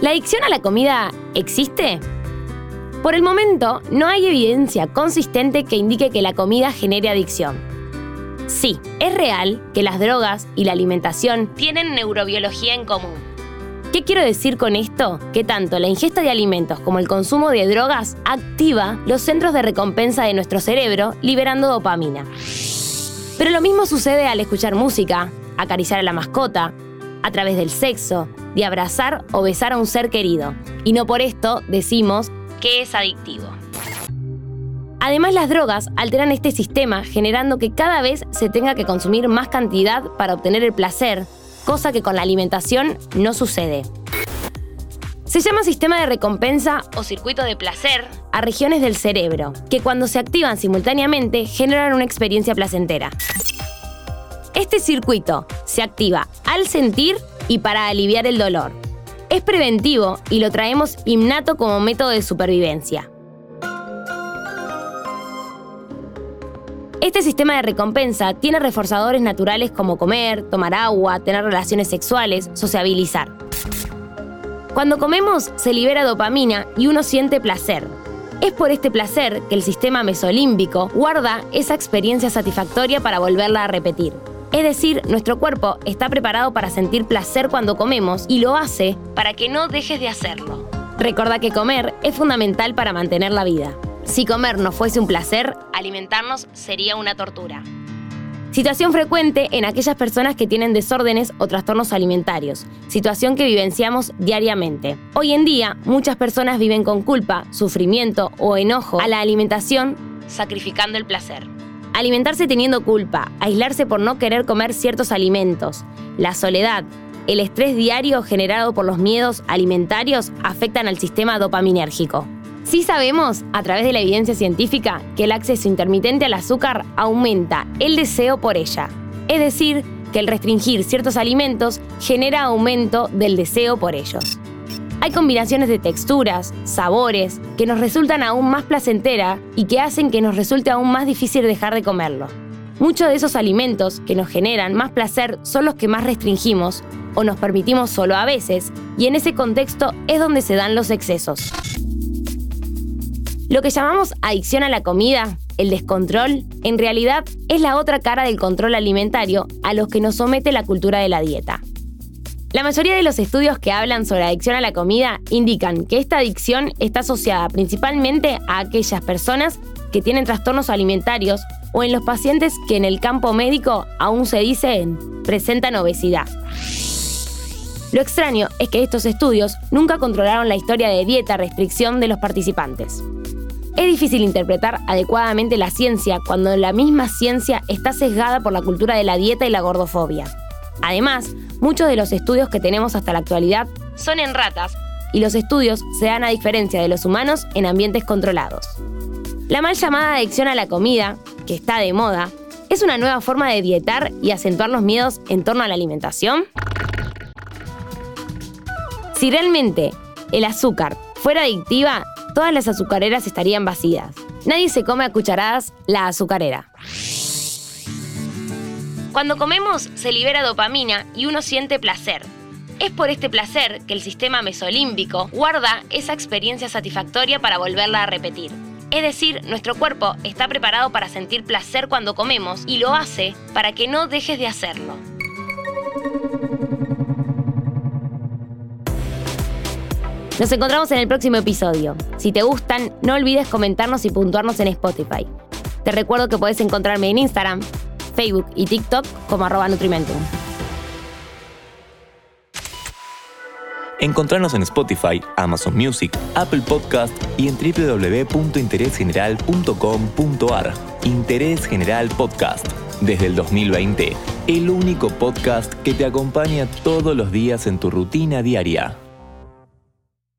¿La adicción a la comida existe? Por el momento, no hay evidencia consistente que indique que la comida genere adicción. Sí, es real que las drogas y la alimentación tienen neurobiología en común. ¿Qué quiero decir con esto? Que tanto la ingesta de alimentos como el consumo de drogas activa los centros de recompensa de nuestro cerebro liberando dopamina. Pero lo mismo sucede al escuchar música, acariciar a la mascota, a través del sexo, de abrazar o besar a un ser querido. Y no por esto decimos que es adictivo. Además, las drogas alteran este sistema generando que cada vez se tenga que consumir más cantidad para obtener el placer, cosa que con la alimentación no sucede. Se llama sistema de recompensa o circuito de placer a regiones del cerebro, que cuando se activan simultáneamente generan una experiencia placentera. Este circuito se activa al sentir y para aliviar el dolor. Es preventivo y lo traemos innato como método de supervivencia. Este sistema de recompensa tiene reforzadores naturales como comer, tomar agua, tener relaciones sexuales, sociabilizar. Cuando comemos se libera dopamina y uno siente placer. Es por este placer que el sistema mesolímbico guarda esa experiencia satisfactoria para volverla a repetir. Es decir, nuestro cuerpo está preparado para sentir placer cuando comemos y lo hace para que no dejes de hacerlo. Recuerda que comer es fundamental para mantener la vida. Si comer no fuese un placer, alimentarnos sería una tortura. Situación frecuente en aquellas personas que tienen desórdenes o trastornos alimentarios, situación que vivenciamos diariamente. Hoy en día, muchas personas viven con culpa, sufrimiento o enojo a la alimentación, sacrificando el placer. Alimentarse teniendo culpa, aislarse por no querer comer ciertos alimentos, la soledad, el estrés diario generado por los miedos alimentarios afectan al sistema dopaminérgico. Sí sabemos, a través de la evidencia científica, que el acceso intermitente al azúcar aumenta el deseo por ella. Es decir, que el restringir ciertos alimentos genera aumento del deseo por ellos. Hay combinaciones de texturas, sabores, que nos resultan aún más placentera y que hacen que nos resulte aún más difícil dejar de comerlo. Muchos de esos alimentos que nos generan más placer son los que más restringimos o nos permitimos solo a veces, y en ese contexto es donde se dan los excesos. Lo que llamamos adicción a la comida, el descontrol, en realidad es la otra cara del control alimentario a los que nos somete la cultura de la dieta. La mayoría de los estudios que hablan sobre adicción a la comida indican que esta adicción está asociada principalmente a aquellas personas que tienen trastornos alimentarios o en los pacientes que en el campo médico aún se dicen presentan obesidad. Lo extraño es que estos estudios nunca controlaron la historia de dieta-restricción de los participantes. Es difícil interpretar adecuadamente la ciencia cuando la misma ciencia está sesgada por la cultura de la dieta y la gordofobia. Además, muchos de los estudios que tenemos hasta la actualidad son en ratas y los estudios se dan a diferencia de los humanos en ambientes controlados. La mal llamada adicción a la comida, que está de moda, ¿es una nueva forma de dietar y acentuar los miedos en torno a la alimentación? Si realmente el azúcar fuera adictiva, todas las azucareras estarían vacías. Nadie se come a cucharadas la azucarera. Cuando comemos se libera dopamina y uno siente placer. Es por este placer que el sistema mesolímbico guarda esa experiencia satisfactoria para volverla a repetir. Es decir, nuestro cuerpo está preparado para sentir placer cuando comemos y lo hace para que no dejes de hacerlo. Nos encontramos en el próximo episodio. Si te gustan, no olvides comentarnos y puntuarnos en Spotify. Te recuerdo que puedes encontrarme en Instagram, Facebook y TikTok como arroba Nutrimentum. Encontrarnos en Spotify, Amazon Music, Apple Podcast y en www.interesgeneral.com.ar. Interés General Podcast. Desde el 2020, el único podcast que te acompaña todos los días en tu rutina diaria.